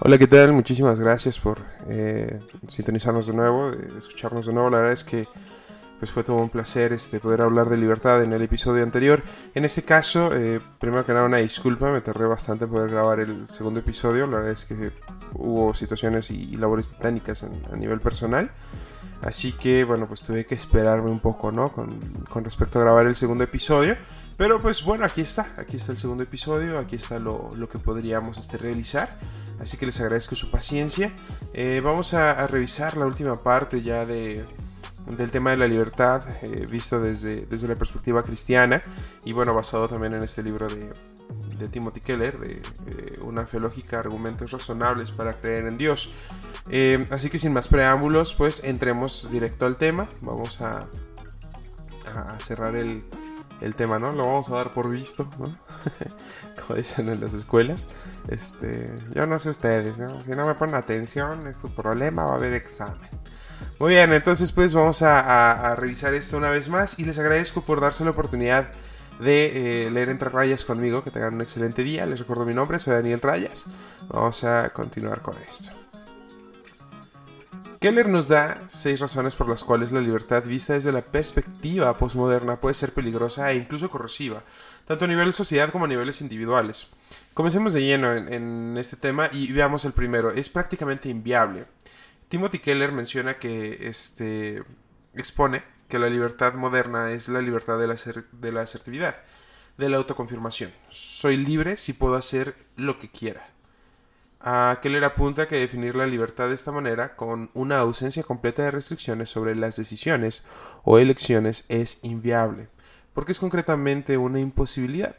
Hola, ¿qué tal? Muchísimas gracias por eh, sintonizarnos de nuevo, escucharnos de nuevo. La verdad es que pues fue todo un placer este, poder hablar de libertad en el episodio anterior. En este caso, eh, primero que nada una disculpa, me tardé bastante en poder grabar el segundo episodio. La verdad es que hubo situaciones y, labores titánicas a nivel personal. Así que bueno, pues tuve que esperarme un poco, ¿no? Con, respecto a grabar el segundo episodio. Pero pues bueno, aquí está, aquí está el segundo episodio, aquí está lo, que podríamos este, realizar. Así que les agradezco su paciencia. Eh, vamos a, revisar la última parte ya de, del tema de la libertad, eh, visto desde, desde la perspectiva cristiana. Y bueno, basado también en este libro de, de Timothy Keller, de Una fe lógica, argumentos razonables para creer en Dios. Eh, así que sin más preámbulos, pues entremos directo al tema. Vamos a, cerrar el, el, tema, ¿no? Lo vamos a dar por visto, ¿no? Como dicen en las escuelas. Este, yo no sé ustedes, Si no me ponen atención, es tu problema, va a haber examen. Muy bien, entonces pues vamos a, a revisar esto una vez más y les agradezco por darse la oportunidad de eh, leer entre rayas conmigo. Que tengan un excelente día. Les recuerdo mi nombre, soy Daniel Rayas. Vamos a continuar con esto. Keller nos da seis razones por las cuales la libertad vista desde la perspectiva postmoderna puede ser peligrosa e incluso corrosiva, tanto a nivel sociedad como a niveles individuales. Comencemos de lleno en, en este tema y veamos el primero. Es prácticamente inviable. Timothy Keller menciona que este expone que la libertad moderna es la libertad de la, de la asertividad, de la autoconfirmación. Soy libre si puedo hacer lo que quiera. A Keller apunta que definir la libertad de esta manera, con una ausencia completa de restricciones sobre las decisiones o elecciones, es inviable, porque es concretamente una imposibilidad.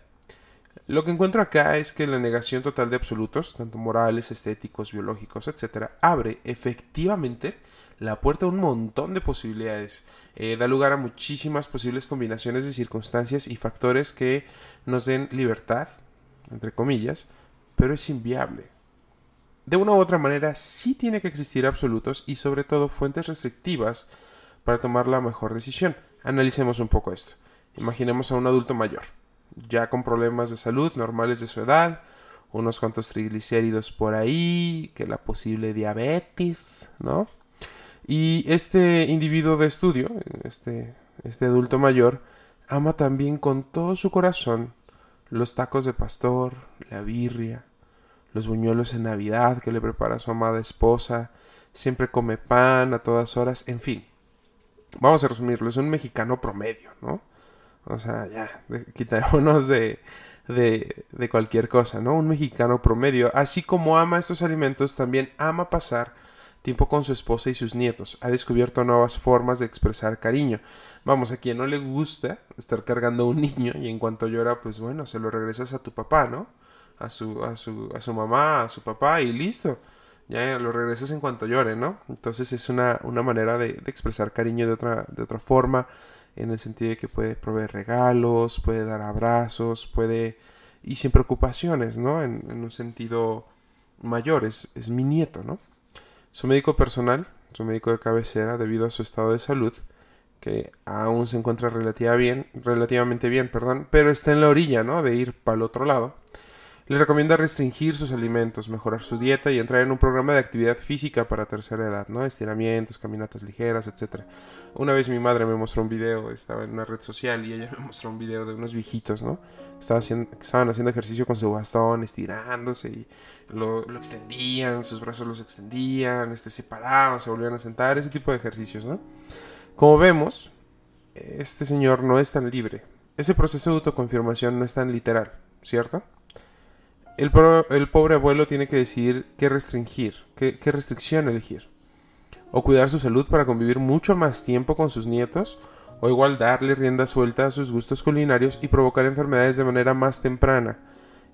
Lo que encuentro acá es que la negación total de absolutos, tanto morales, estéticos, biológicos, etc., abre efectivamente la puerta a un montón de posibilidades. Eh, da lugar a muchísimas posibles combinaciones de circunstancias y factores que nos den libertad, entre comillas, pero es inviable. De una u otra manera, sí tiene que existir absolutos y sobre todo fuentes restrictivas para tomar la mejor decisión. Analicemos un poco esto. Imaginemos a un adulto mayor, ya con problemas de salud normales de su edad, unos cuantos triglicéridos por ahí, que la posible diabetes, ¿no? Y este individuo de estudio, este, este adulto mayor, ama también con todo su corazón los tacos de pastor, la birria, los buñuelos en Navidad que le prepara su amada esposa, siempre come pan a todas horas, en fin. Vamos a resumirlo, es un mexicano promedio, ¿no? O sea, ya, quitémonos de, de, de cualquier cosa, ¿no? Un mexicano promedio, así como ama estos alimentos, también ama pasar tiempo con su esposa y sus nietos. Ha descubierto nuevas formas de expresar cariño. Vamos, a quien no le gusta estar cargando a un niño y en cuanto llora, pues bueno, se lo regresas a tu papá, ¿no? A su, a su, a su mamá, a su papá y listo. Ya lo regresas en cuanto llore, ¿no? Entonces es una, una manera de, expresar cariño de otra, de otra forma, en el sentido de que puede proveer regalos, puede dar abrazos, puede... y sin preocupaciones, ¿no? En, en un sentido mayor, es, es mi nieto, ¿no? Su médico personal, su médico de cabecera, debido a su estado de salud, que aún se encuentra bien, relativamente bien, perdón, pero está en la orilla, ¿no? De ir para el otro lado le recomienda restringir sus alimentos, mejorar su dieta y entrar en un programa de actividad física para tercera edad, ¿no? Estiramientos, caminatas ligeras, etc. Una vez mi madre me mostró un video, estaba en una red social y ella me mostró un video de unos viejitos, ¿no? Estaba haciendo, estaban haciendo ejercicio con su bastón, estirándose y lo, extendían, sus brazos los extendían, este, se paraban, se volvían a sentar, ese tipo de ejercicios, ¿no? Como vemos, este señor no es tan libre. Ese proceso de autoconfirmación no es tan literal, ¿cierto? El, pobre abuelo tiene que decidir qué restringir, qué, qué restricción elegir. O cuidar su salud para convivir mucho más tiempo con sus nietos, o igual darle rienda suelta a sus gustos culinarios y provocar enfermedades de manera más temprana,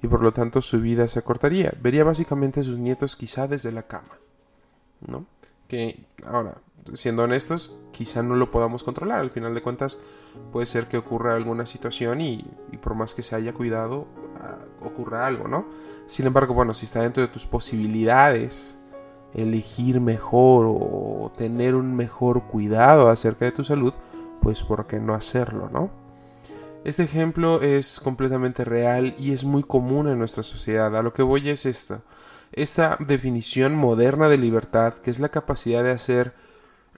y por lo tanto su vida se acortaría. Vería básicamente a sus nietos quizá desde la cama. ¿No? Que ahora, siendo honestos, quizá no lo podamos controlar. Al final de cuentas, puede ser que ocurra alguna situación y, por más que se haya cuidado, ah, ocurra algo, ¿no? Sin embargo, bueno, si está dentro de tus posibilidades elegir mejor o tener un mejor cuidado acerca de tu salud, pues ¿por qué no hacerlo, no? Este ejemplo es completamente real y es muy común en nuestra sociedad. A lo que voy es esto. esta definición moderna de libertad, que es la capacidad de hacer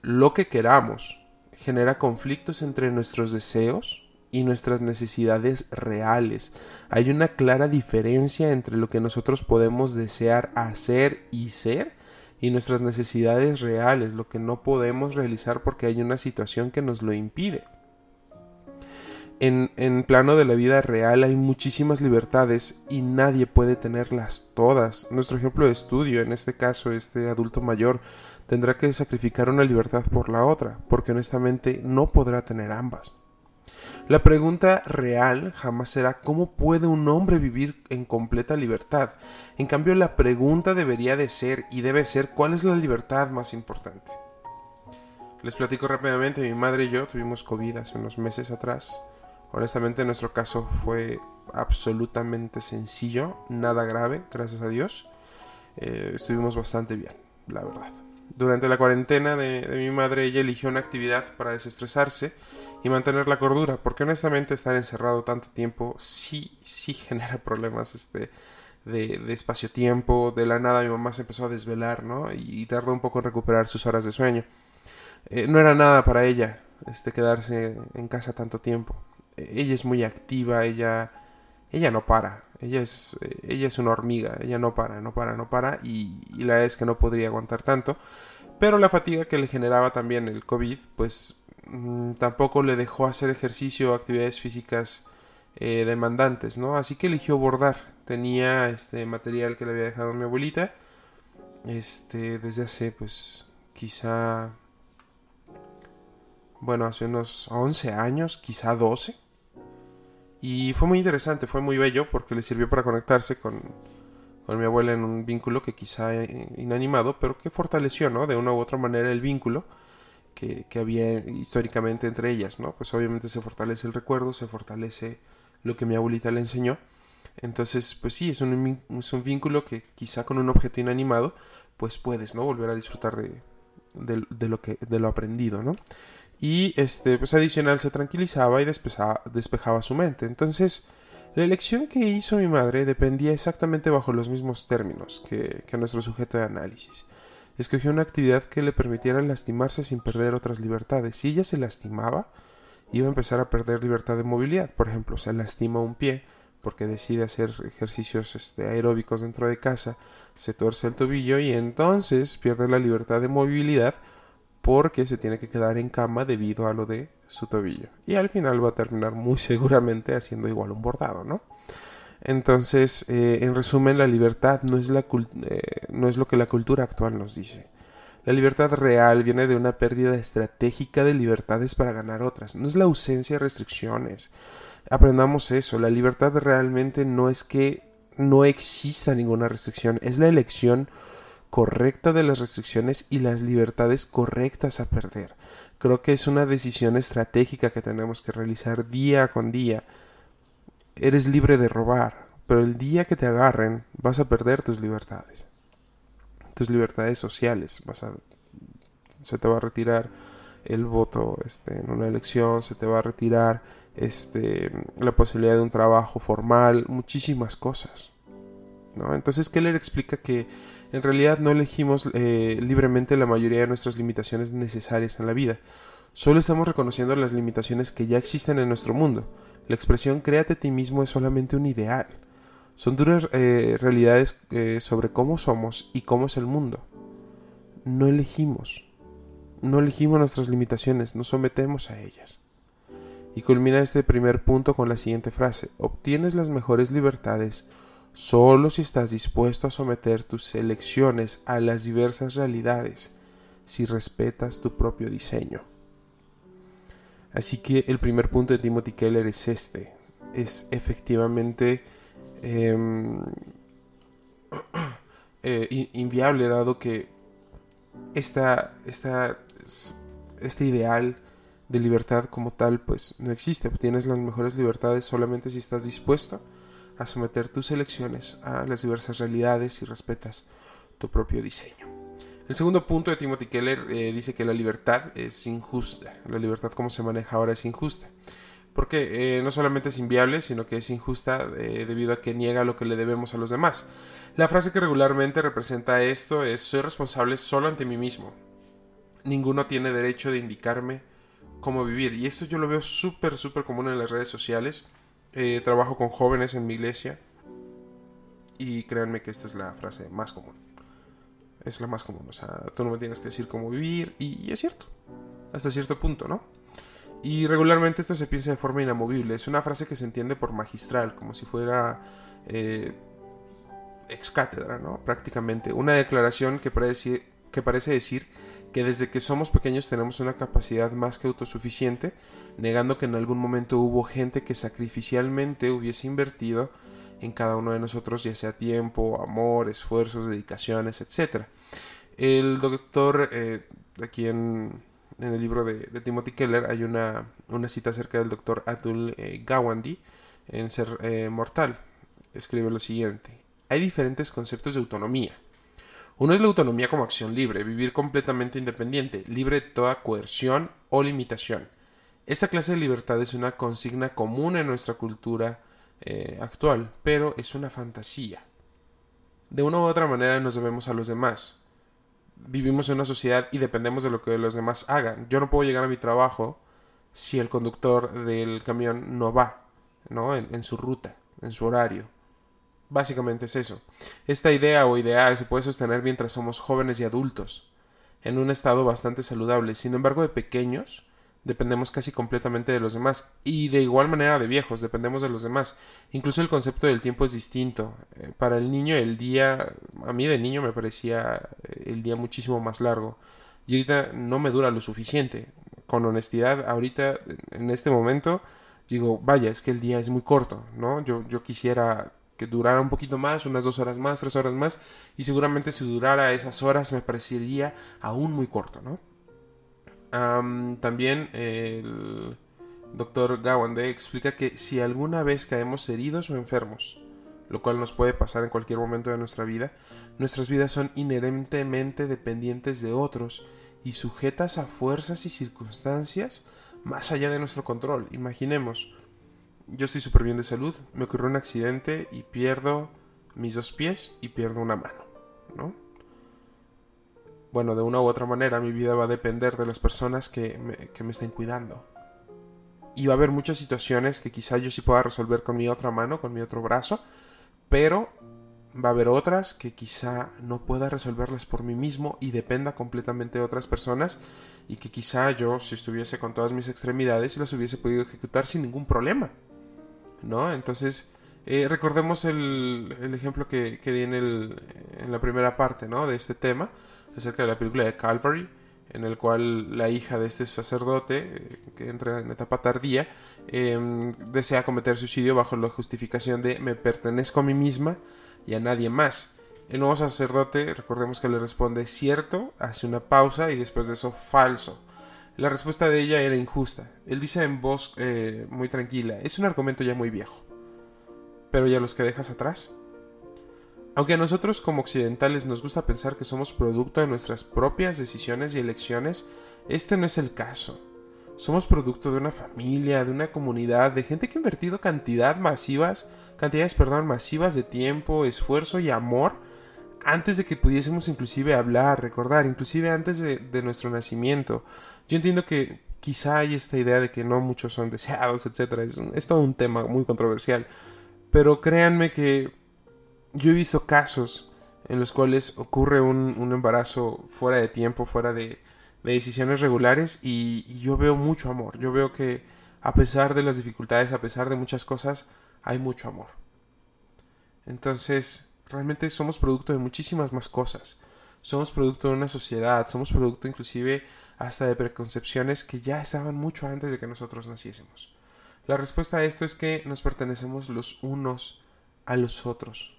lo que queramos, genera conflictos entre nuestros deseos y nuestras necesidades reales. Hay una clara diferencia entre lo que nosotros podemos desear hacer y ser y nuestras necesidades reales, lo que no podemos realizar porque hay una situación que nos lo impide en, en plano de la vida real hay muchísimas libertades y nadie puede tenerlas todas. Nuestro ejemplo de estudio, en este caso, este adulto mayor, tendrá que sacrificar una libertad por la otra, porque honestamente no podrá tener ambas. La pregunta real jamás será cómo puede un hombre vivir en completa libertad. En cambio, la pregunta debería de ser y debe ser cuál es la libertad más importante. Les platico rápidamente, mi madre y yo tuvimos COVID hace unos meses atrás. Honestamente, nuestro caso fue absolutamente sencillo, nada grave, gracias a Dios. Eh, estuvimos bastante bien, la verdad. Durante la cuarentena de, mi madre, ella eligió una actividad para desestresarse y mantener la cordura, porque honestamente estar encerrado tanto tiempo sí, sí genera problemas este, de, espacio-tiempo. De la nada mi mamá se empezó a desvelar, ¿no? Y, tardó un poco en recuperar sus horas de sueño. Eh, no era nada para ella este, quedarse en casa tanto tiempo ella es muy activa, ella, ella no para, ella es, ella es una hormiga, ella no para, no para, no para y, la es que no podría aguantar tanto. Pero la fatiga que le generaba también el COVID, pues mm, tampoco le dejó hacer ejercicio o actividades físicas eh, demandantes, ¿no? Así que eligió bordar. Tenía este material que le había dejado mi abuelita, este, desde hace, pues, quizá, bueno, hace unos 11 años, quizá 12. Y fue muy interesante, fue muy bello porque le sirvió para conectarse con, mi abuela en un vínculo que quizá inanimado, pero que fortaleció, ¿no? De una u otra manera el vínculo que, había históricamente entre ellas, ¿no? Pues obviamente se fortalece el recuerdo, se fortalece lo que mi abuelita le enseñó. Entonces, pues sí, es un, es un vínculo que quizá con un objeto inanimado, pues puedes, ¿no? Volver a disfrutar de, de, lo, que, de lo aprendido, ¿no? Y este, pues adicional se tranquilizaba y despejaba, su mente. Entonces, la elección que hizo mi madre dependía exactamente bajo los mismos términos que, nuestro sujeto de análisis. Escogió una actividad que le permitiera lastimarse sin perder otras libertades. Si ella se lastimaba, iba a empezar a perder libertad de movilidad. Por ejemplo, se lastima un pie porque decide hacer ejercicios este, aeróbicos dentro de casa, se torce el tobillo y entonces pierde la libertad de movilidad porque se tiene que quedar en cama debido a lo de su tobillo. Y al final va a terminar muy seguramente haciendo igual un bordado, ¿no? Entonces, eh, en resumen, la libertad no es, la eh, no es lo que la cultura actual nos dice. La libertad real viene de una pérdida estratégica de libertades para ganar otras. No es la ausencia de restricciones. Aprendamos eso. La libertad realmente no es que no exista ninguna restricción. Es la elección correcta de las restricciones y las libertades correctas a perder. Creo que es una decisión estratégica que tenemos que realizar día con día. Eres libre de robar, pero el día que te agarren vas a perder tus libertades. Tus libertades sociales, se te va a retirar el voto este, en una elección, se te va a retirar este, la posibilidad de un trabajo formal, muchísimas cosas. Entonces Keller explica que en realidad no elegimos eh, libremente la mayoría de nuestras limitaciones necesarias en la vida. Solo estamos reconociendo las limitaciones que ya existen en nuestro mundo. La expresión créate a ti mismo es solamente un ideal. Son duras eh, realidades eh, sobre cómo somos y cómo es el mundo. No elegimos. No elegimos nuestras limitaciones, nos sometemos a ellas. Y culmina este primer punto con la siguiente frase. Obtienes las mejores libertades solo si estás dispuesto a someter tus elecciones a las diversas realidades, si respetas tu propio diseño. Así que el primer punto de Timothy Keller es este, es efectivamente em, eh, inviable dado que esta, esta, este ideal de libertad como tal pues no existe, obtienes las mejores libertades solamente si estás dispuesto a someter tus elecciones a las diversas realidades y respetas tu propio diseño. El segundo punto de Timothy Keller eh, dice que la libertad es injusta. La libertad como se maneja ahora es injusta. porque eh, no solamente es inviable, sino que es injusta eh, debido a que niega lo que le debemos a los demás. La frase que regularmente representa esto es soy responsable solo ante mí mismo. Ninguno tiene derecho de indicarme cómo vivir. Y esto yo lo veo súper, súper común en las redes sociales. Eh, trabajo con jóvenes en mi iglesia. Y créanme que esta es la frase más común. Es la más común. O sea, tú no me tienes que decir cómo vivir. Y, es cierto. Hasta cierto punto, ¿no? Y regularmente esto se piensa de forma inamovible. Es una frase que se entiende por magistral, como si fuera eh, ex cátedra, ¿no? Prácticamente. Una declaración que parece, que parece decir que desde que somos pequeños tenemos una capacidad más que autosuficiente, negando que en algún momento hubo gente que sacrificialmente hubiese invertido en cada uno de nosotros, ya sea tiempo, amor, esfuerzos, dedicaciones, etc. El doctor, eh, aquí en, el libro de, Timothy Keller, hay una, cita acerca del doctor Atul eh, Gawandi en Ser eh, Mortal. Escribe lo siguiente. Hay diferentes conceptos de autonomía uno es la autonomía como acción libre, vivir completamente independiente, libre de toda coerción o limitación. Esta clase de libertad es una consigna común en nuestra cultura eh, actual, pero es una fantasía. De una u otra manera nos debemos a los demás. Vivimos en una sociedad y dependemos de lo que los demás hagan. Yo no puedo llegar a mi trabajo si el conductor del camión no va, ¿no? en su ruta, en su horario. Básicamente es eso. Esta idea o ideal se puede sostener mientras somos jóvenes y adultos, en un estado bastante saludable. Sin embargo, de pequeños dependemos casi completamente de los demás y de igual manera de viejos dependemos de los demás. Incluso el concepto del tiempo es distinto. Eh, para el niño el día, a mí de niño me parecía eh, el día muchísimo más largo y ahorita no me dura lo suficiente. Con honestidad, ahorita en este momento digo, vaya, es que el día es muy corto, ¿no? Yo, yo quisiera que durara un poquito más, unas dos horas más, tres horas más, y seguramente si durara esas horas me parecería aún muy corto, ¿no? también el doctor Gawande explica que si alguna vez caemos heridos o enfermos, lo cual nos puede pasar en cualquier momento de nuestra vida, nuestras vidas son inherentemente dependientes de otros y sujetas a fuerzas y circunstancias más allá de nuestro control. Imaginemos, yo estoy súper bien de salud, me ocurrió un accidente y pierdo mis dos pies y pierdo una mano, ¿no? Bueno, de una u otra manera mi vida va a depender de las personas que me, que me estén cuidando. Y va a haber muchas situaciones que quizá yo sí pueda resolver con mi otra mano, con mi otro brazo, pero va a haber otras que quizá no pueda resolverlas por mí mismo y dependa completamente de otras personas y que quizá yo, si estuviese con todas mis extremidades, las hubiese podido ejecutar sin ningún problema. ¿No? Entonces, eh, recordemos el, ejemplo que, di en, el, en la primera parte. De este tema, acerca de la película de Calvary, en el cual la hija de este sacerdote, eh, que entra en etapa tardía, em, desea cometer suicidio bajo la justificación de me pertenezco a mí misma y a nadie más. El nuevo sacerdote, recordemos que le responde cierto, hace una pausa y después de eso falso. La respuesta de ella era injusta. Él dice en voz eh, muy tranquila, es un argumento ya muy viejo. Pero ya los que dejas atrás. Aunque a nosotros como occidentales nos gusta pensar que somos producto de nuestras propias decisiones y elecciones, este no es el caso. Somos producto de una familia, de una comunidad, de gente que ha invertido cantidad masivas, cantidades, perdón, masivas de tiempo, esfuerzo y amor antes de que pudiésemos inclusive hablar, recordar, inclusive antes de, de nuestro nacimiento. Yo entiendo que quizá hay esta idea de que no muchos son deseados, etc. Es, todo un tema muy controversial. Pero créanme que yo he visto casos en los cuales ocurre un, embarazo fuera de tiempo, fuera de, decisiones regulares y, yo veo mucho amor. Yo veo que a pesar de las dificultades, a pesar de muchas cosas, hay mucho amor. Entonces, realmente somos producto de muchísimas más cosas. Somos producto de una sociedad, somos producto inclusive hasta de preconcepciones que ya estaban mucho antes de que nosotros naciésemos. La respuesta a esto es que nos pertenecemos los unos a los otros.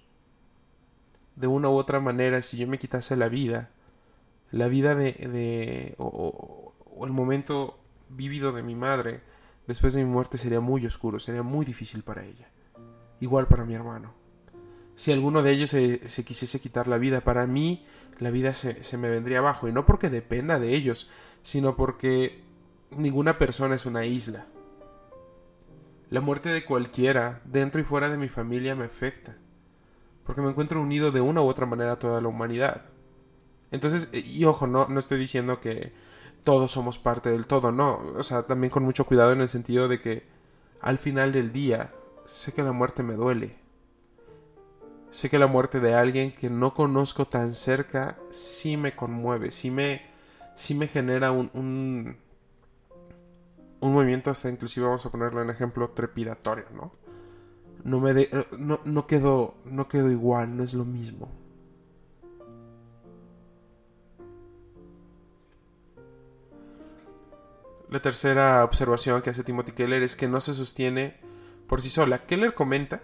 De una u otra manera, si yo me quitase la vida, la vida de, o, el momento vivido de mi madre, después de mi muerte sería muy oscuro, sería muy difícil para ella. Igual para mi hermano. Si alguno de ellos se, se quisiese quitar la vida, para mí la vida se, se me vendría abajo. Y no porque dependa de ellos, sino porque ninguna persona es una isla. La muerte de cualquiera, dentro y fuera de mi familia, me afecta. Porque me encuentro unido de una u otra manera a toda la humanidad. Entonces, y ojo, no, no estoy diciendo que todos somos parte del todo, no. O sea, también con mucho cuidado en el sentido de que al final del día sé que la muerte me duele. Sé que la muerte de alguien que no conozco tan cerca sí me conmueve, sí me, sí me genera un, un, un movimiento hasta inclusive vamos a ponerlo en ejemplo trepidatorio, ¿no? No me de, no, no quedo no quedo igual, no es lo mismo. La tercera observación que hace Timothy Keller es que no se sostiene por sí sola. Keller comenta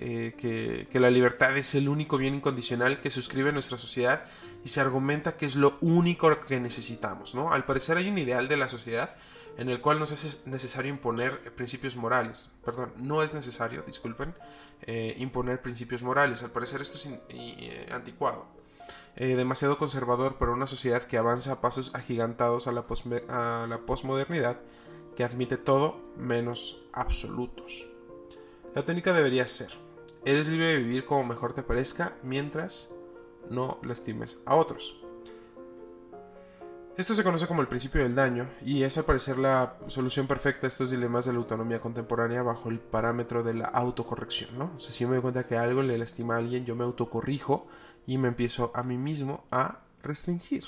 eh, que, la libertad es el único bien incondicional que suscribe nuestra sociedad y se argumenta que es lo único que necesitamos. ¿no? Al parecer hay un ideal de la sociedad en el cual no es necesario imponer principios morales. Perdón, no es necesario, disculpen, eh, imponer principios morales. Al parecer esto es eh, anticuado. Demasiado conservador para una sociedad que avanza a pasos agigantados a la, a la posmodernidad que admite todo menos absolutos. La técnica debería ser, eres libre de vivir como mejor te parezca mientras no lastimes a otros. Esto se conoce como el principio del daño y es al parecer la solución perfecta a estos dilemas de la autonomía contemporánea bajo el parámetro de la autocorrección, ¿no? O sea, si me doy cuenta que algo le lastima a alguien, yo me autocorrijo y me empiezo a mí mismo a restringir.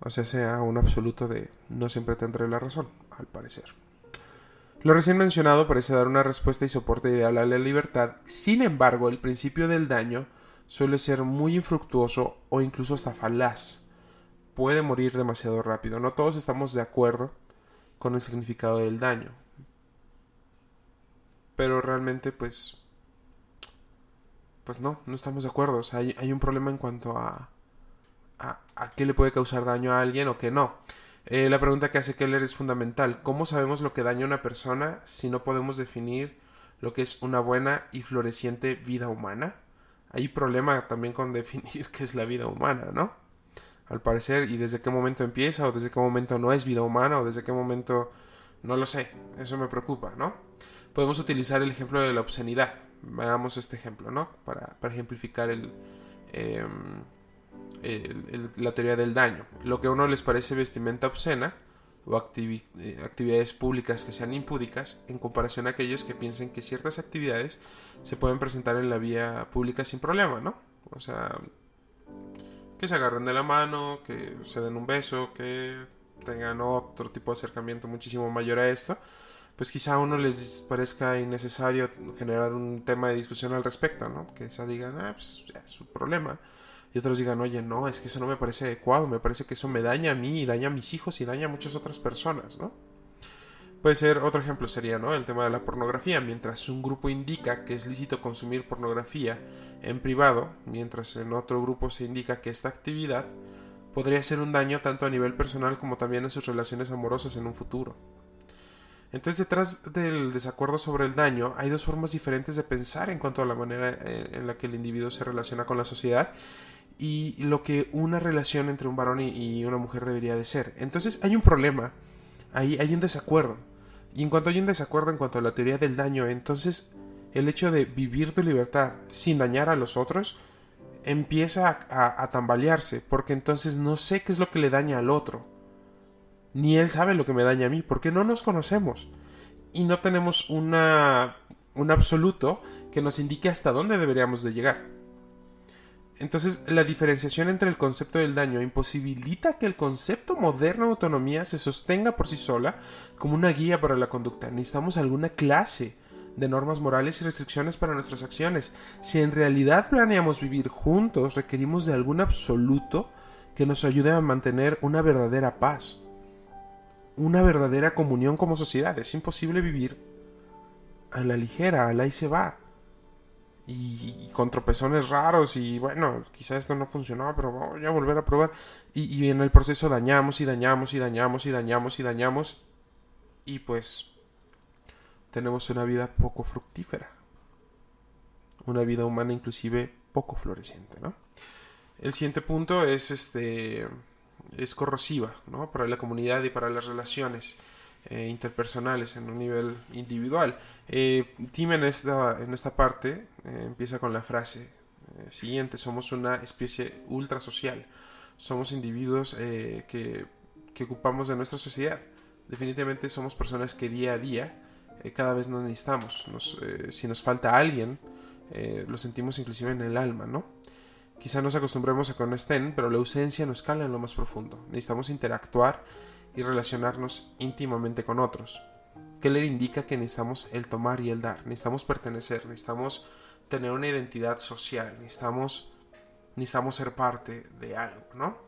O sea, sea un absoluto de no siempre tendré la razón, al parecer. Lo recién mencionado parece dar una respuesta y soporte ideal a la libertad, sin embargo, el principio del daño suele ser muy infructuoso o incluso hasta falaz puede morir demasiado rápido. No todos estamos de acuerdo con el significado del daño. Pero realmente, pues. Pues no, no estamos de acuerdo. O sea, hay, un problema en cuanto a, a, a. qué le puede causar daño a alguien o qué no. Eh, la pregunta que hace Keller es fundamental. ¿Cómo sabemos lo que daña a una persona si no podemos definir lo que es una buena y floreciente vida humana? Hay problema también con definir qué es la vida humana, ¿no? al parecer, y desde qué momento empieza, o desde qué momento no es vida humana, o desde qué momento no lo sé. Eso me preocupa, ¿no? Podemos utilizar el ejemplo de la obscenidad. Veamos este ejemplo, ¿no? Para, ejemplificar em, el, la teoría del daño. Lo que a uno les parece vestimenta obscena o eh, actividades públicas que sean impúdicas en comparación a aquellos que piensen que ciertas actividades se pueden presentar en la vía pública sin problema, ¿no? O sea, que se agarren de la mano, que se den un beso, que tengan otro tipo de acercamiento muchísimo mayor a esto, pues quizá a uno les parezca innecesario generar un tema de discusión al respecto, ¿no? Que se digan, ah, pues es su problema. Y otros digan, oye, no, es que eso no me parece adecuado, me parece que eso me daña a mí y daña a mis hijos y daña a muchas otras personas, ¿no? Puede ser, otro ejemplo sería, ¿no? El tema de la pornografía. Mientras un grupo indica que es lícito consumir pornografía en privado, mientras en otro grupo se indica que esta actividad podría ser un daño tanto a nivel personal como también en sus relaciones amorosas en un futuro. Entonces, detrás del desacuerdo sobre el daño, hay dos formas diferentes de pensar en cuanto a la manera eh, en la que el individuo se relaciona con la sociedad y lo que una relación entre un varón y una mujer debería de ser. Entonces, hay un problema, ahí hay un desacuerdo. Y en cuanto hay un desacuerdo en cuanto a la teoría del daño, entonces el hecho de vivir tu libertad sin dañar a los otros empieza a, tambalearse, porque entonces no sé qué es lo que le daña al otro. Ni él sabe lo que me daña a mí, porque no nos conocemos. Y no tenemos una, un absoluto que nos indique hasta dónde deberíamos de llegar. Entonces, la diferenciación entre el concepto del daño imposibilita que el concepto moderno de autonomía se sostenga por sí sola como una guía para la conducta. Necesitamos alguna clase de normas morales y restricciones para nuestras acciones. Si en realidad planeamos vivir juntos, requerimos de algún absoluto que nos ayude a mantener una verdadera paz, una verdadera comunión como sociedad. Es imposible vivir a la ligera, a la y se va y, con tropezones raros y bueno, quizá esto no funcionó, pero voy a volver a probar. Y, en el proceso dañamos y dañamos y dañamos y dañamos y dañamos y pues tenemos una vida poco fructífera. Una vida humana inclusive poco floreciente, ¿no? El siguiente punto es este es corrosiva, ¿no? Para la comunidad y para las relaciones. Eh, interpersonales, en un nivel individual. Eh, Tim en esta, en esta parte eh, empieza con la frase siguiente, somos una especie ultra social, somos individuos que, que, ocupamos de nuestra sociedad. Definitivamente somos personas que día a día cada vez nos necesitamos. si nos falta alguien, lo sentimos inclusive en el alma, ¿no? Quizá nos acostumbremos a que no estén, pero la ausencia nos cala en lo más profundo. Necesitamos interactuar y relacionarnos íntimamente con otros. le indica que necesitamos el tomar y el dar, necesitamos pertenecer, necesitamos tener una identidad social, necesitamos, necesitamos ser parte de algo, ¿no?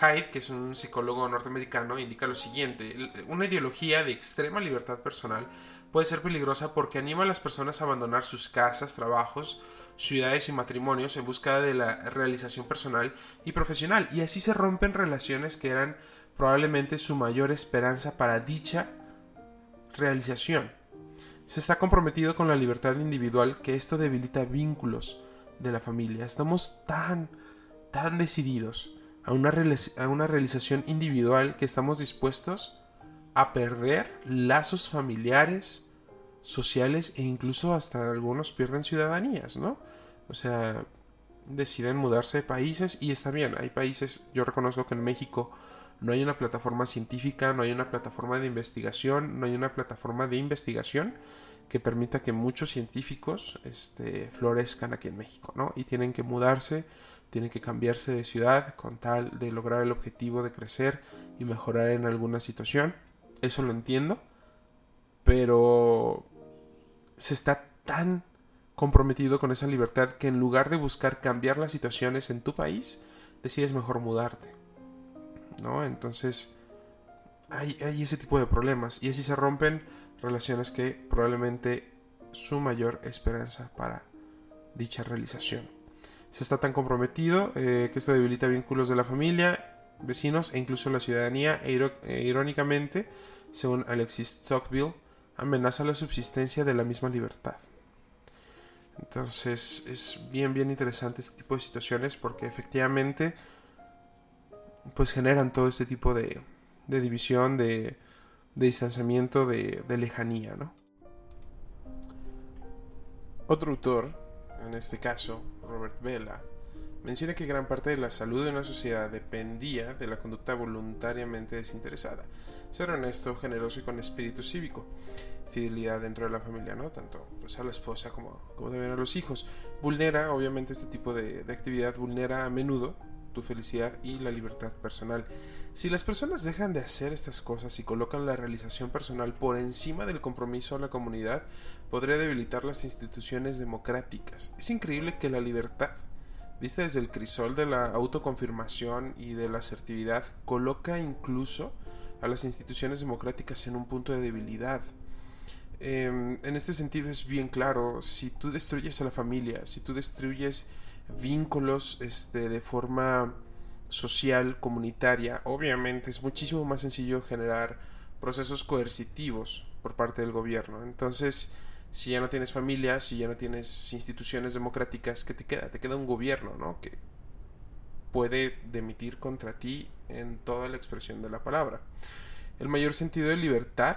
Hyde, que es un psicólogo norteamericano, indica lo siguiente, una ideología de extrema libertad personal puede ser peligrosa porque anima a las personas a abandonar sus casas, trabajos, ciudades y matrimonios en busca de la realización personal y profesional, y así se rompen relaciones que eran probablemente su mayor esperanza para dicha realización. Se está comprometido con la libertad individual que esto debilita vínculos de la familia. Estamos tan, tan decididos a una, a una realización individual que estamos dispuestos a perder lazos familiares, sociales e incluso hasta algunos pierden ciudadanías, ¿no? O sea, deciden mudarse de países y está bien, hay países, yo reconozco que en México no hay una plataforma científica, no hay una plataforma de investigación, no hay una plataforma de investigación que permita que muchos científicos este, florezcan aquí en México, ¿no? Y tienen que mudarse, tienen que cambiarse de ciudad con tal de lograr el objetivo de crecer y mejorar en alguna situación. Eso lo entiendo, pero se está tan comprometido con esa libertad que en lugar de buscar cambiar las situaciones en tu país, decides mejor mudarte. ¿No? Entonces, hay, ese tipo de problemas y así se rompen relaciones que probablemente su mayor esperanza para dicha realización. Se está tan comprometido eh, que esto debilita vínculos de la familia, vecinos e incluso la ciudadanía e, e irónicamente, según Alexis Stockville, amenaza la subsistencia de la misma libertad. Entonces es bien bien interesante este tipo de situaciones porque efectivamente pues generan todo este tipo de, de división, de, de distanciamiento, de, de, lejanía, ¿no? Otro autor, en este caso Robert Vela, menciona que gran parte de la salud de una sociedad dependía de la conducta voluntariamente desinteresada, ser honesto, generoso y con espíritu cívico, fidelidad dentro de la familia, ¿no? Tanto pues, a la esposa como, como también a los hijos. Vulnera, obviamente, este tipo de, de actividad vulnera a menudo tu felicidad y la libertad personal. Si las personas dejan de hacer estas cosas y colocan la realización personal por encima del compromiso a la comunidad, podría debilitar las instituciones democráticas. Es increíble que la libertad, vista desde el crisol de la autoconfirmación y de la asertividad, coloca incluso a las instituciones democráticas en un punto de debilidad. Em, en este sentido es bien claro, si tú destruyes a la familia, si tú destruyes vínculos este, de forma social, comunitaria, obviamente es muchísimo más sencillo generar procesos coercitivos por parte del gobierno. Entonces, si ya no tienes familia, si ya no tienes instituciones democráticas, ¿qué te queda? Te queda un gobierno, ¿no? Que puede demitir contra ti en toda la expresión de la palabra. El mayor sentido de libertad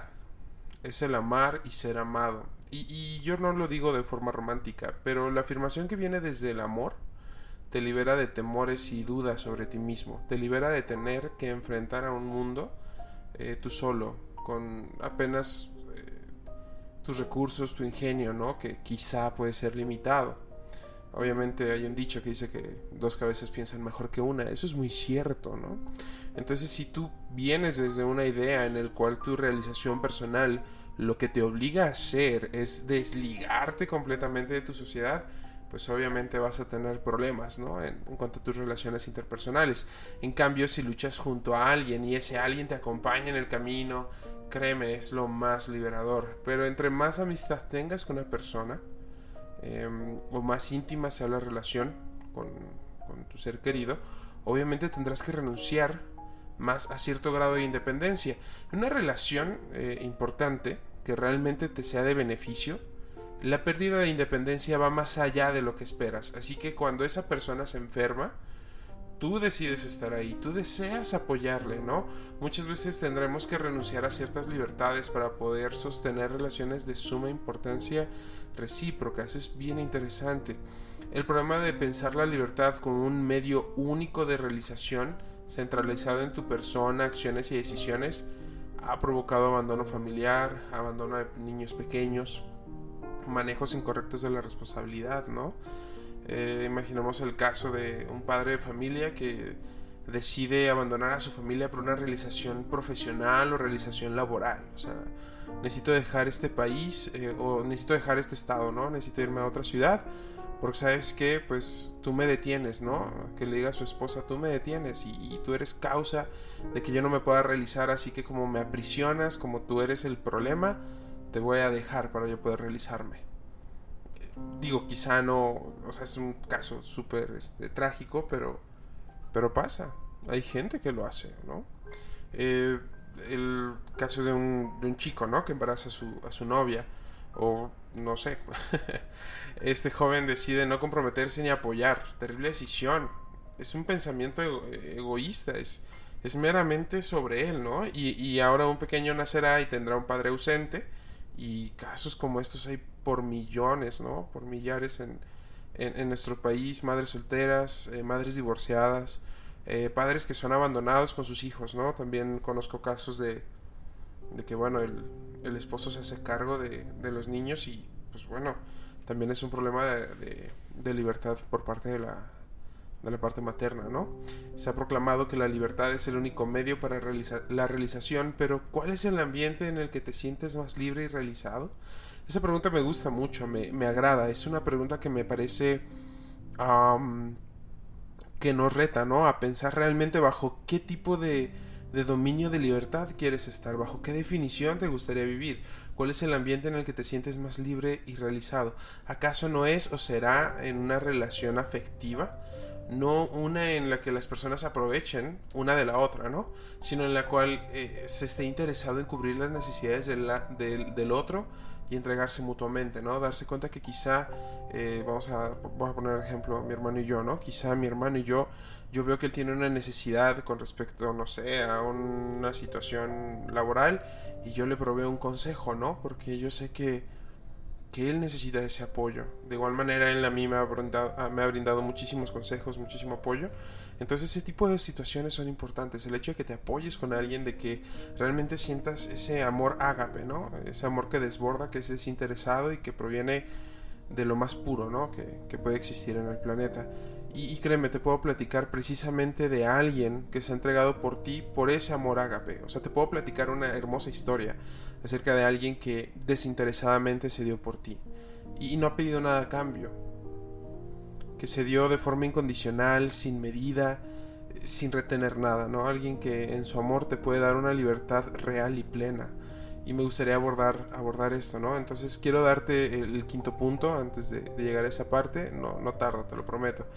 es el amar y ser amado. Y, yo no lo digo de forma romántica, pero la afirmación que viene desde el amor te libera de temores y dudas sobre ti mismo, te libera de tener que enfrentar a un mundo eh, tú solo, con apenas eh, tus recursos, tu ingenio, ¿no? Que quizá puede ser limitado. Obviamente hay un dicho que dice que dos cabezas piensan mejor que una. Eso es muy cierto, ¿no? Entonces si tú vienes desde una idea en el cual tu realización personal lo que te obliga a hacer es desligarte completamente de tu sociedad, pues obviamente vas a tener problemas, ¿no? En, cuanto a tus relaciones interpersonales. En cambio, si luchas junto a alguien y ese alguien te acompaña en el camino, créeme, es lo más liberador. Pero entre más amistad tengas con una persona, em, o más íntima sea la relación con, tu ser querido, obviamente tendrás que renunciar más a cierto grado de independencia. En una relación eh, importante, que realmente te sea de beneficio, la pérdida de independencia va más allá de lo que esperas. Así que cuando esa persona se enferma, Tú decides estar ahí, tú deseas apoyarle, ¿no? Muchas veces tendremos que renunciar a ciertas libertades para poder sostener relaciones de suma importancia recíprocas. Es bien interesante. El problema de pensar la libertad como un medio único de realización, centralizado en tu persona, acciones y decisiones, ha provocado abandono familiar, abandono de niños pequeños, manejos incorrectos de la responsabilidad, ¿no? Eh, imaginemos el caso de un padre de familia que decide abandonar a su familia por una realización profesional o realización laboral. O sea, necesito dejar este país eh, o necesito dejar este estado, ¿no? Necesito irme a otra ciudad porque sabes que, pues, tú me detienes, ¿no? Que le diga a su esposa, tú me detienes y, y, tú eres causa de que yo no me pueda realizar, así que como me aprisionas, como tú eres el problema, te voy a dejar para yo poder realizarme digo, quizá no, o sea, es un caso súper este, trágico, pero, pero pasa. Hay gente que lo hace, ¿no? Eh, el caso de un, de un, chico, ¿no? Que embaraza a su, a su novia, o no sé, este joven decide no comprometerse ni apoyar. Terrible decisión. Es un pensamiento egoísta, es, es meramente sobre él, ¿no? Y, y ahora un pequeño nacerá y tendrá un padre ausente y casos como estos hay por millones, ¿no? Por millares en, en, nuestro país, madres solteras, eh, madres divorciadas, eh, padres que son abandonados con sus hijos, ¿no? También conozco casos de, de que, bueno, el, el, esposo se hace cargo de, de, los niños y, pues bueno, también es un problema de, de libertad por parte de la, de la parte materna, ¿no? Se ha proclamado que la libertad es el único medio para realizar la realización, pero ¿cuál es el ambiente en el que te sientes más libre y realizado? Esa pregunta me gusta mucho, me, me agrada, es una pregunta que me parece um, que nos reta, ¿no? A pensar realmente bajo qué tipo de, de dominio de libertad quieres estar, bajo qué definición te gustaría vivir, cuál es el ambiente en el que te sientes más libre y realizado. ¿Acaso no es o será en una relación afectiva? No una en la que las personas aprovechen una de la otra, ¿no? Sino en la cual eh, se esté interesado en cubrir las necesidades del, del, otro y entregarse mutuamente, ¿no? Darse cuenta que quizá, eh, vamos, a, vamos a poner ejemplo, mi hermano y yo, ¿no? Quizá mi hermano y yo, yo veo que él tiene una necesidad con respecto, no sé, a una situación laboral y yo le proveo un consejo, ¿no? Porque yo sé que que él necesita ese apoyo. De igual manera, él a mí me ha, brindado, ah, me ha brindado muchísimos consejos, muchísimo apoyo. Entonces, ese tipo de situaciones son importantes. El hecho de que te apoyes con alguien, de que realmente sientas ese amor ágape, ¿no? Ese amor que desborda, que es desinteresado y que proviene de lo más puro, ¿no? Que, que puede existir en el planeta. Y, créeme, te puedo platicar precisamente de alguien que se ha entregado por ti por ese amor ágape. O sea, te puedo platicar una hermosa historia acerca de alguien que desinteresadamente se dio por ti y no ha pedido nada a cambio. Que se dio de forma incondicional, sin medida, sin retener nada, ¿no? Alguien que en su amor te puede dar una libertad real y plena. Y me gustaría abordar, abordar esto, ¿no? Entonces quiero darte el, quinto punto antes de, de, llegar a esa parte. No, no tardo, te lo prometo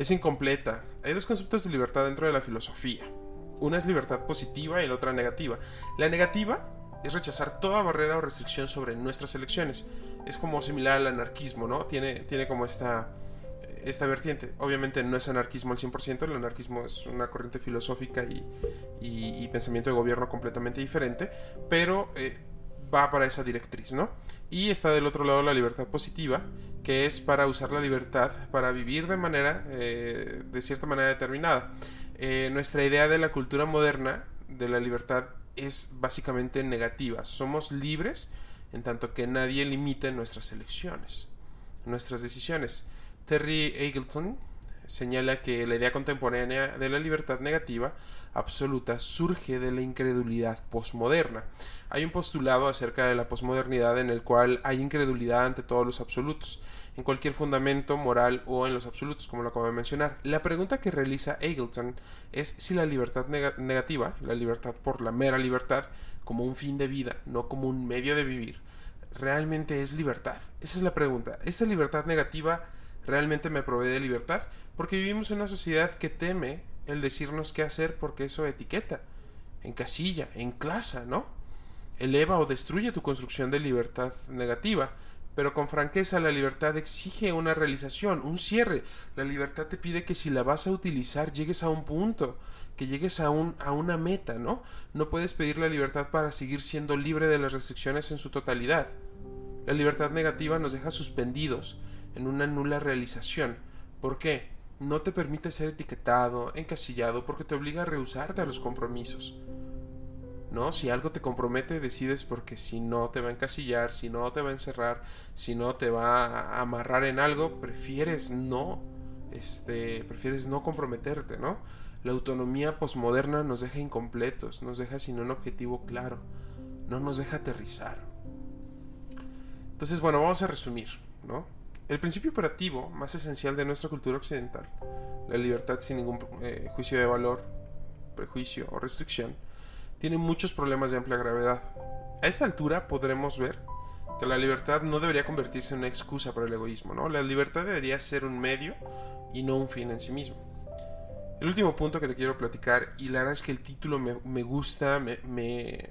es incompleta. Hay dos conceptos de libertad dentro de la filosofía. Una es libertad positiva y la otra negativa. La negativa es rechazar toda barrera o restricción sobre nuestras elecciones. Es como similar al anarquismo, ¿no? Tiene, tiene como esta, esta vertiente. Obviamente no es anarquismo al 100%, el anarquismo es una corriente filosófica y, y, pensamiento de gobierno completamente diferente, pero eh, va para esa directriz, ¿no? Y está del otro lado la libertad positiva, que es para usar la libertad para vivir de manera, eh, de cierta manera determinada. Eh, nuestra idea de la cultura moderna de la libertad es básicamente negativa. Somos libres en tanto que nadie limite nuestras elecciones, nuestras decisiones. Terry Eagleton señala que la idea contemporánea de la libertad negativa absoluta surge de la incredulidad posmoderna. Hay un postulado acerca de la posmodernidad en el cual hay incredulidad ante todos los absolutos, en cualquier fundamento moral o en los absolutos, como lo acabo de mencionar. La pregunta que realiza Eagleton es si la libertad negativa, la libertad por la mera libertad, como un fin de vida, no como un medio de vivir, realmente es libertad. Esa es la pregunta. ¿Esta libertad negativa realmente me provee de libertad? Porque vivimos en una sociedad que teme el decirnos qué hacer porque eso etiqueta, encasilla, enclasa, ¿no? Eleva o destruye tu construcción de libertad negativa. Pero con franqueza la libertad exige una realización, un cierre. La libertad te pide que si la vas a utilizar llegues a un punto, que llegues a, un, a una meta, ¿no? No puedes pedir la libertad para seguir siendo libre de las restricciones en su totalidad. La libertad negativa nos deja suspendidos en una nula realización. ¿Por qué? No te permite ser etiquetado, encasillado, porque te obliga a rehusarte a los compromisos. ¿no? Si algo te compromete, decides porque si no te va a encasillar, si no te va a encerrar, si no te va a amarrar en algo, prefieres no, este, prefieres no comprometerte, ¿no? La autonomía posmoderna nos deja incompletos, nos deja sin un objetivo claro, no nos deja aterrizar. Entonces, bueno, vamos a resumir, ¿no? El principio operativo más esencial de nuestra cultura occidental, la libertad sin ningún eh, juicio de valor, prejuicio o restricción, tiene muchos problemas de amplia gravedad. A esta altura podremos ver que la libertad no debería convertirse en una excusa para el egoísmo, ¿no? La libertad debería ser un medio y no un fin en sí mismo. El último punto que te quiero platicar, y la verdad es que el título me, gusta, me,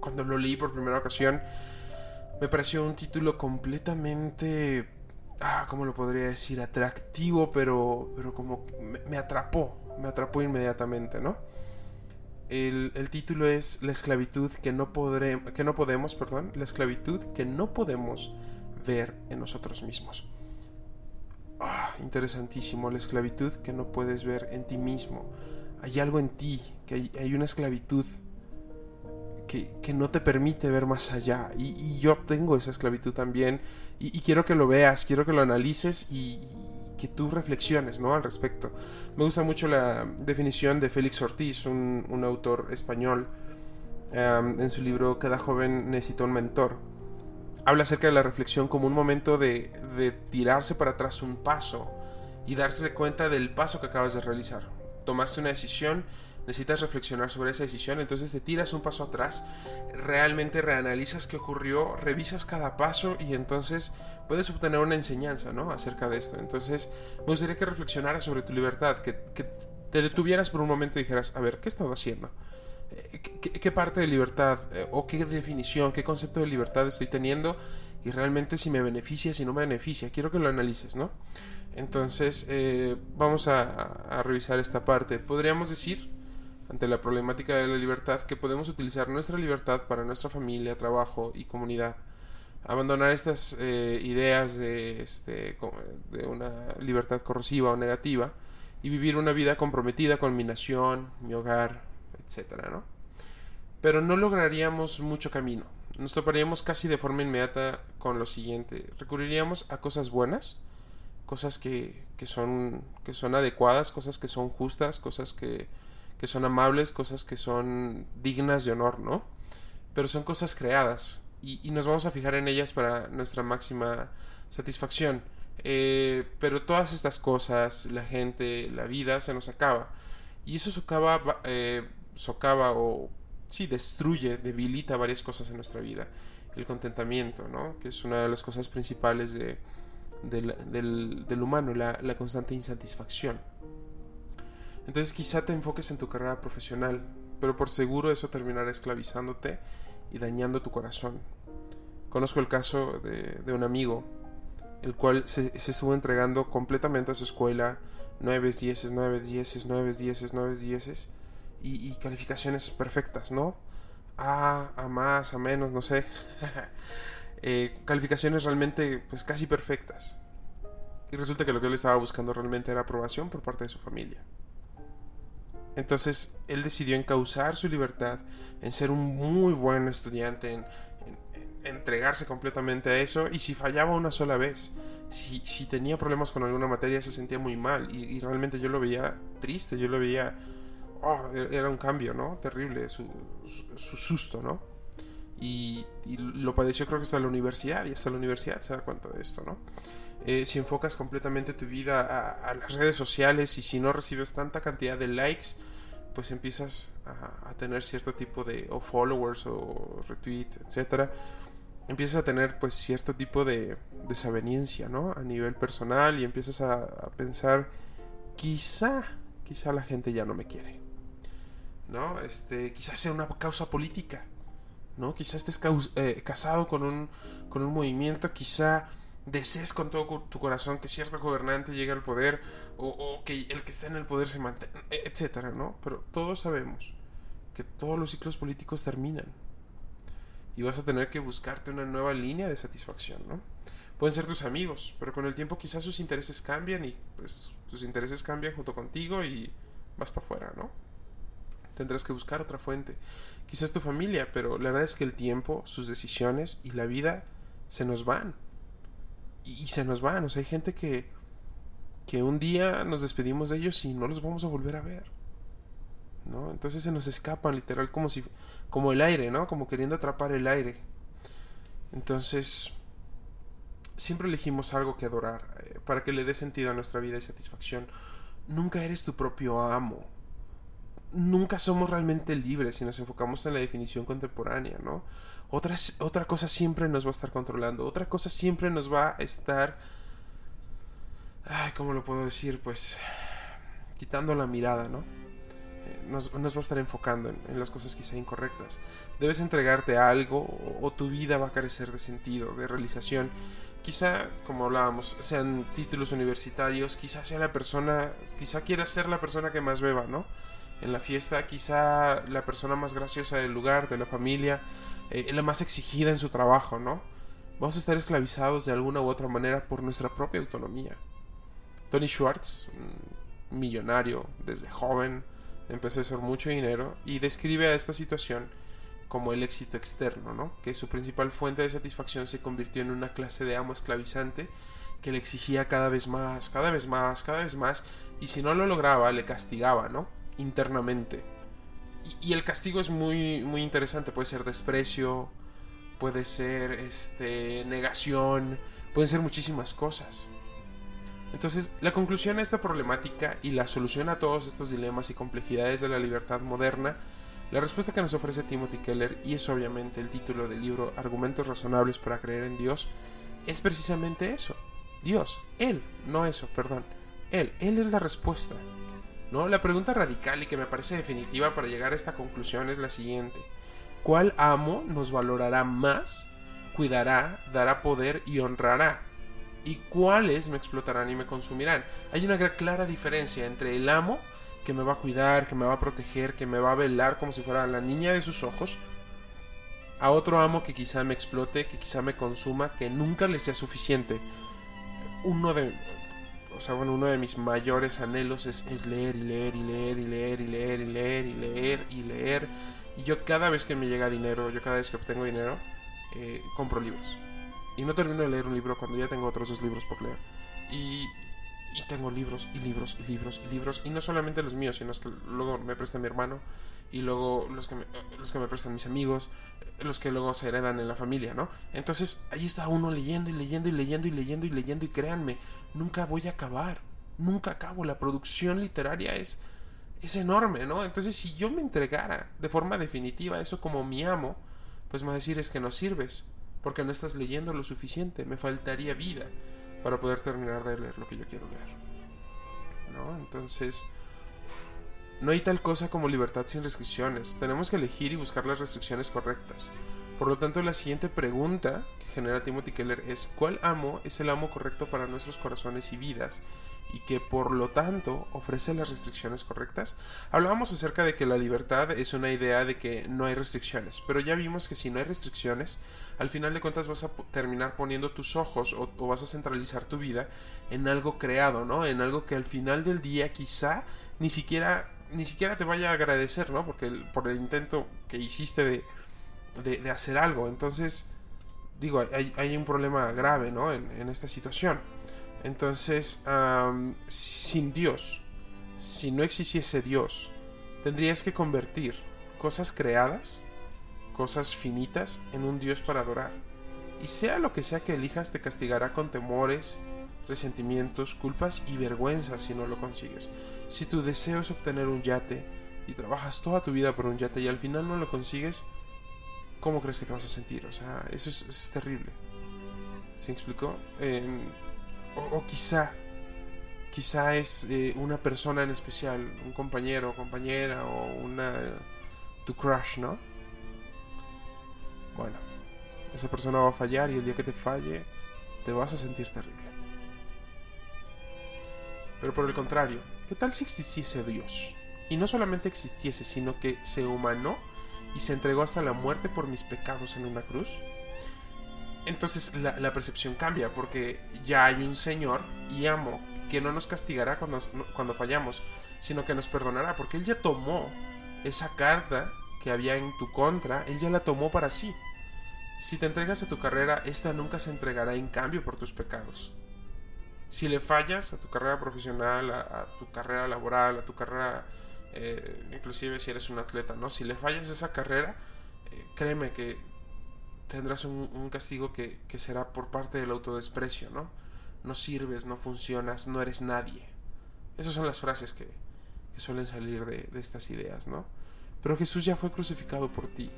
cuando lo leí por primera ocasión, me pareció un título completamente, ah, ¿cómo lo podría decir? Atractivo, pero, pero como me, atrapó, me atrapó inmediatamente, ¿no? El, título es La esclavitud que no, que no podemos, perdón, la esclavitud que no podemos ver en nosotros mismos. Ah, interesantísimo, la esclavitud que no puedes ver en ti mismo. Hay algo en ti, que hay, una esclavitud que, no te permite ver más allá. Y, yo tengo esa esclavitud también. Y, quiero que lo veas, quiero que lo analices y, que tú reflexiones ¿no? al respecto. Me gusta mucho la definición de Félix Ortiz, un, autor español, en su libro Cada joven necesita un mentor. Habla acerca de la reflexión como un momento de tirarse para atrás un paso y darse cuenta del paso que acabas de realizar. Tomaste una decisión necesitas reflexionar sobre esa decisión, entonces te tiras un paso atrás, realmente reanalizas qué ocurrió, revisas cada paso y entonces puedes obtener una enseñanza, ¿no? Acerca de esto. Entonces, me gustaría que reflexionaras sobre tu libertad, que, te detuvieras por un momento y dijeras, a ver, ¿qué he estado haciendo? Eh, ¿Qué, parte de libertad eh, o qué definición, qué concepto de libertad estoy teniendo? Y realmente si me beneficia, si no me beneficia. Quiero que lo analices, ¿no? Entonces, eh, vamos a, a revisar esta parte. Podríamos decir ante la problemática de la libertad que podemos utilizar nuestra libertad para nuestra familia, trabajo y comunidad. Abandonar estas eh, ideas de, este, de una libertad corrosiva o negativa y vivir una vida comprometida con mi nación, mi hogar, etc. ¿no? Pero no lograríamos mucho camino. Nos toparíamos casi de forma inmediata con lo siguiente. Recurriríamos a cosas buenas, cosas que, son adecuadas, cosas que son justas, cosas que, que son amables, cosas que son dignas de honor, ¿no? Pero son cosas creadas y, nos vamos a fijar en ellas para nuestra máxima satisfacción. Eh, pero todas estas cosas, la gente, la vida, se nos acaba. Y eso socava, eh, socava o sí, destruye, debilita varias cosas en nuestra vida. El contentamiento, ¿no? Que es una de las cosas principales de, del, del, humano, la constante insatisfacción. Entonces quizá te enfoques en tu carrera profesional, pero por seguro eso terminará esclavizándote y dañando tu corazón. Conozco el caso de, un amigo, el cual se, estuvo entregando completamente a su escuela, 9, 10, 9, 10, 9, 10, 9, 10 y, y calificaciones perfectas, ¿no? A, a más, a menos, no sé. eh, calificaciones realmente pues casi perfectas. Y resulta que lo que él estaba buscando realmente era aprobación por parte de su familia. Entonces él decidió encauzar su libertad en ser un muy buen estudiante, en, entregarse completamente a eso y si fallaba una sola vez, si, si, tenía problemas con alguna materia se sentía muy mal y, realmente yo lo veía triste, yo lo veía, oh, e, era un cambio, ¿no? Terrible, su, su, susto, ¿no? Y, lo padeció creo que hasta la universidad y hasta la universidad se da cuenta de esto, ¿no? Eh, si enfocas completamente tu vida a, las redes sociales y si no recibes tanta cantidad de likes, pues empiezas a, tener cierto tipo de o followers o retweet, etcétera. Empiezas a tener pues cierto tipo de desaveniencia, ¿no? A nivel personal y empiezas a, pensar, quizá, quizá la gente ya no me quiere, ¿no? Este, quizás sea una causa política ¿no? Quizá estés eh, casado con un, con un movimiento, quizá desees con todo tu corazón que cierto gobernante llegue al poder o, que el que está en el poder se mantenga, e, etcétera, ¿no? Pero todos sabemos que todos los ciclos políticos terminan y vas a tener que buscarte una nueva línea de satisfacción, ¿no? Pueden ser tus amigos, pero con el tiempo quizás sus intereses cambian y pues tus intereses cambian junto contigo y vas para afuera, ¿no? Tendrás que buscar otra fuente. Quizás tu familia, pero la verdad es que el tiempo, sus decisiones y la vida se nos van. Y, se nos van. O sea, hay gente que, que un día nos despedimos de ellos y no los vamos a volver a ver. ¿No? Entonces se nos escapan literal como si como el aire, ¿no? Como queriendo atrapar el aire. Entonces siempre elegimos algo que adorar eh, para que le dé sentido a nuestra vida y satisfacción. Nunca eres tu propio amo. Nunca somos realmente libres si nos enfocamos en la definición contemporánea, ¿no? Otra, otra cosa siempre nos va a estar controlando. Otra cosa siempre nos va a estar... Ay, ¿cómo lo puedo decir? Pues quitando la mirada, ¿no? Eh, nos, va a estar enfocando en, las cosas quizá incorrectas. Debes entregarte a algo o, o, tu vida va a carecer de sentido, de realización quizá, como hablábamos, sean títulos universitarios, quizá sea la persona, quizá quiera ser la persona que más beba, ¿no? En la fiesta, quizá la persona más graciosa del lugar, de la familia, eh, la más exigida en su trabajo, ¿no? Vamos a estar esclavizados de alguna u otra manera por nuestra propia autonomía. Tony Schwartz, millonario desde joven, empezó a hacer mucho dinero y describe a esta situación como el éxito externo, ¿no? que su principal fuente de satisfacción se convirtió en una clase de amo esclavizante que le exigía cada vez más, cada vez más, cada vez más, y si no lo lograba le castigaba, ¿no? Internamente. Y, el castigo es muy, muy interesante, puede ser desprecio, puede ser este, negación, pueden ser muchísimas cosas. Entonces, la conclusión a esta problemática y la solución a todos estos dilemas y complejidades de la libertad moderna la respuesta que nos ofrece Timothy Keller, y es obviamente el título del libro Argumentos razonables para creer en Dios, es precisamente eso. Dios, Él, no eso, perdón. Él, Él es la respuesta. ¿No? La pregunta radical y que me parece definitiva para llegar a esta conclusión es la siguiente. ¿Cuál amo nos valorará más, cuidará, dará poder y honrará? ¿Y cuáles me explotarán y me consumirán? Hay una clara diferencia entre el amo que me va a cuidar, que me va a proteger, que me va a velar como si fuera la niña de sus ojos, a otro amo que quizá me explote, que quizá me consuma, que nunca le sea suficiente. Uno de, o sea, bueno, uno de mis mayores anhelos es, leer y leer y leer y leer y leer y leer y leer y leer. Y yo cada vez que me llega dinero, yo cada vez que obtengo dinero, eh, compro libros. Y no termino de leer un libro cuando ya tengo otros dos libros por leer. Y, y tengo libros y libros y libros y libros. Y no solamente los míos, sino los que luego me presta mi hermano. Y luego los que, me, los que me prestan mis amigos. Los que luego se heredan en la familia, ¿no? Entonces ahí está uno leyendo y leyendo y leyendo y leyendo y leyendo. Y créanme, nunca voy a acabar. Nunca acabo. La producción literaria es, es enorme, ¿no? Entonces si yo me entregara de forma definitiva eso como mi amo, pues me va a decir es que no sirves. Porque no estás leyendo lo suficiente. Me faltaría vida para poder terminar de leer lo que yo quiero leer. ¿No? Entonces, no hay tal cosa como libertad sin restricciones. Tenemos que elegir y buscar las restricciones correctas. Por lo tanto, la siguiente pregunta que genera Timothy Keller es ¿cuál amo es el amo correcto para nuestros corazones y vidas? Y que por lo tanto ofrece las restricciones correctas. Hablábamos acerca de que la libertad es una idea de que no hay restricciones, pero ya vimos que si no hay restricciones, al final de cuentas vas a terminar poniendo tus ojos o, vas a centralizar tu vida en algo creado, ¿no? En algo que al final del día quizá ni siquiera ni siquiera te vaya a agradecer, ¿no? Porque por el intento que hiciste de, de, hacer algo. Entonces, digo, hay, hay un problema grave, ¿no? En, en esta situación. Entonces, sin Dios, si no existiese Dios, tendrías que convertir cosas creadas, cosas finitas, en un Dios para adorar. Y sea lo que sea que elijas, te castigará con temores, resentimientos, culpas y vergüenza si no lo consigues. Si tu deseo es obtener un yate y trabajas toda tu vida por un yate y al final no lo consigues, ¿cómo crees que te vas a sentir? O sea, eso es, terrible. ¿Se explicó? O, quizá, quizá es eh, una persona en especial, un compañero compañera o una tu crush, ¿no? bueno, esa persona va a fallar y el día que te falle, te vas a sentir terrible. Pero por el contrario, ¿qué tal si existiese Dios? Y no solamente existiese, sino que se humanó y se entregó hasta la muerte por mis pecados en una cruz. Entonces la, percepción cambia porque ya hay un Señor y amo que no nos castigará cuando, cuando fallamos, sino que nos perdonará porque Él ya tomó esa carta que había en tu contra, Él ya la tomó para sí. Si te entregas a tu carrera, esta nunca se entregará en cambio por tus pecados. Si le fallas a tu carrera profesional, a, tu carrera laboral, a tu carrera, eh, inclusive si eres un atleta, ¿no? Si le fallas esa carrera, eh, créeme que tendrás un, castigo que, será por parte del autodesprecio, ¿no? No sirves, no funcionas, no eres nadie. Esas son las frases que, suelen salir de, de estas ideas, ¿no? Pero Jesús ya fue crucificado por ti.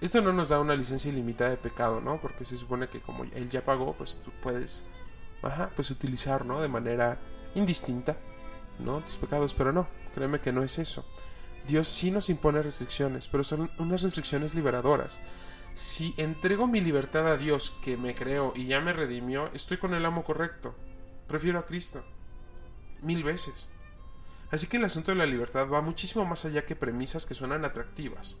Esto no nos da una licencia ilimitada de pecado, ¿no? Porque se supone que como Él ya pagó, pues tú puedes, ajá, pues utilizar, ¿no? De manera indistinta, ¿no? Tus pecados, pero no, créeme que no es eso. Dios sí nos impone restricciones, pero son unas restricciones liberadoras. Si entrego mi libertad a Dios que me creó y ya me redimió, estoy con el amo correcto. Prefiero a Cristo. Mil veces. Así que el asunto de la libertad va muchísimo más allá que premisas que suenan atractivas.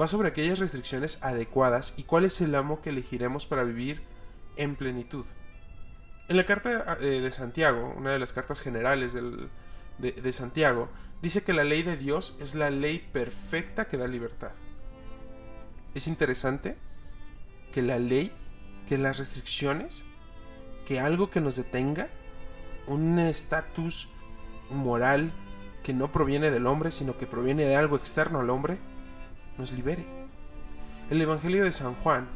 Va sobre aquellas restricciones adecuadas y cuál es el amo que elegiremos para vivir en plenitud. En la carta eh, de Santiago, una de las cartas generales de, de Santiago, dice que la ley de Dios es la ley perfecta que da libertad. Es interesante que la ley, que las restricciones, que algo que nos detenga, un estatus moral que no proviene del hombre, sino que proviene de algo externo al hombre, nos libere. El Evangelio de San Juan,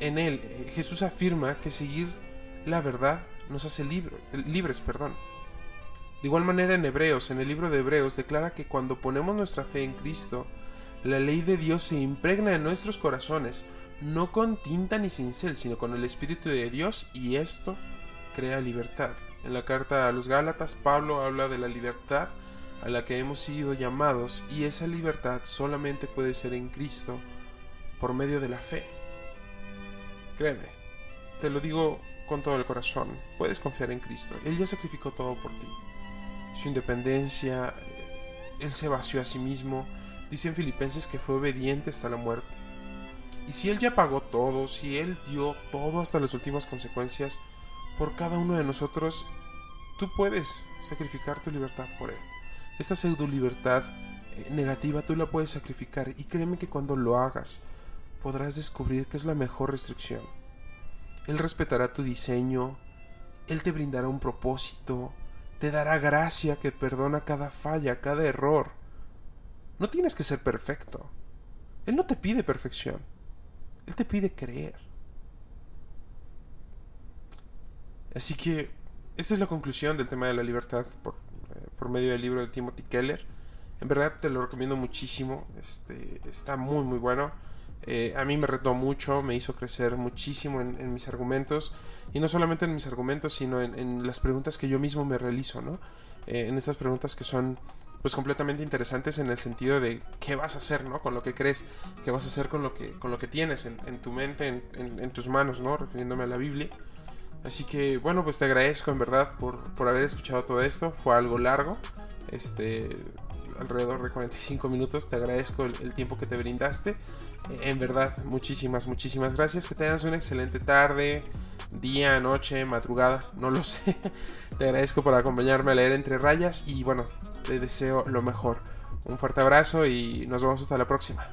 en, él eh, Jesús afirma que seguir la verdad nos hace libres. Perdón. De igual manera en Hebreos, en el libro de Hebreos, declara que cuando ponemos nuestra fe en Cristo, la ley de Dios se impregna en nuestros corazones, no con tinta ni cincel, sino con el Espíritu de Dios, y esto crea libertad. En la carta a los Gálatas, Pablo habla de la libertad a la que hemos sido llamados y esa libertad solamente puede ser en Cristo por medio de la fe. Créeme, te lo digo con todo el corazón, puedes confiar en Cristo. Él ya sacrificó todo por ti. Su independencia, Él se vació a sí mismo. Dice en Filipenses que fue obediente hasta la muerte. Y si Él ya pagó todo, si Él dio todo hasta las últimas consecuencias, por cada uno de nosotros, tú puedes sacrificar tu libertad por Él. Esta pseudo libertad eh, negativa tú la puedes sacrificar y créeme que cuando lo hagas podrás descubrir que es la mejor restricción. Él respetará tu diseño, Él te brindará un propósito, te dará gracia que perdona cada falla, cada error. No tienes que ser perfecto. Él no te pide perfección. Él te pide creer. Así que esta es la conclusión del tema de la libertad por, eh, por medio del libro de Timothy Keller. En verdad te lo recomiendo muchísimo. Este, está muy muy bueno. Eh, a mí me retó mucho, me hizo crecer muchísimo en, mis argumentos. Y no solamente en mis argumentos, sino en, las preguntas que yo mismo me realizo, ¿no? Eh, en estas preguntas que son pues completamente interesantes en el sentido de qué vas a hacer, ¿no? Con lo que crees, qué vas a hacer con lo que, con lo que tienes en, en tu mente, en, tus manos, ¿no? Refiriéndome a la Biblia. Así que bueno, pues te agradezco en verdad por, por haber escuchado todo esto. Fue algo largo, este, alrededor de 45 minutos. Te agradezco el, tiempo que te brindaste. En verdad, muchísimas, muchísimas gracias. Que tengas una excelente tarde, día, noche, madrugada, no lo sé. Te agradezco por acompañarme a leer entre rayas y bueno, te deseo lo mejor. Un fuerte abrazo y nos vemos hasta la próxima.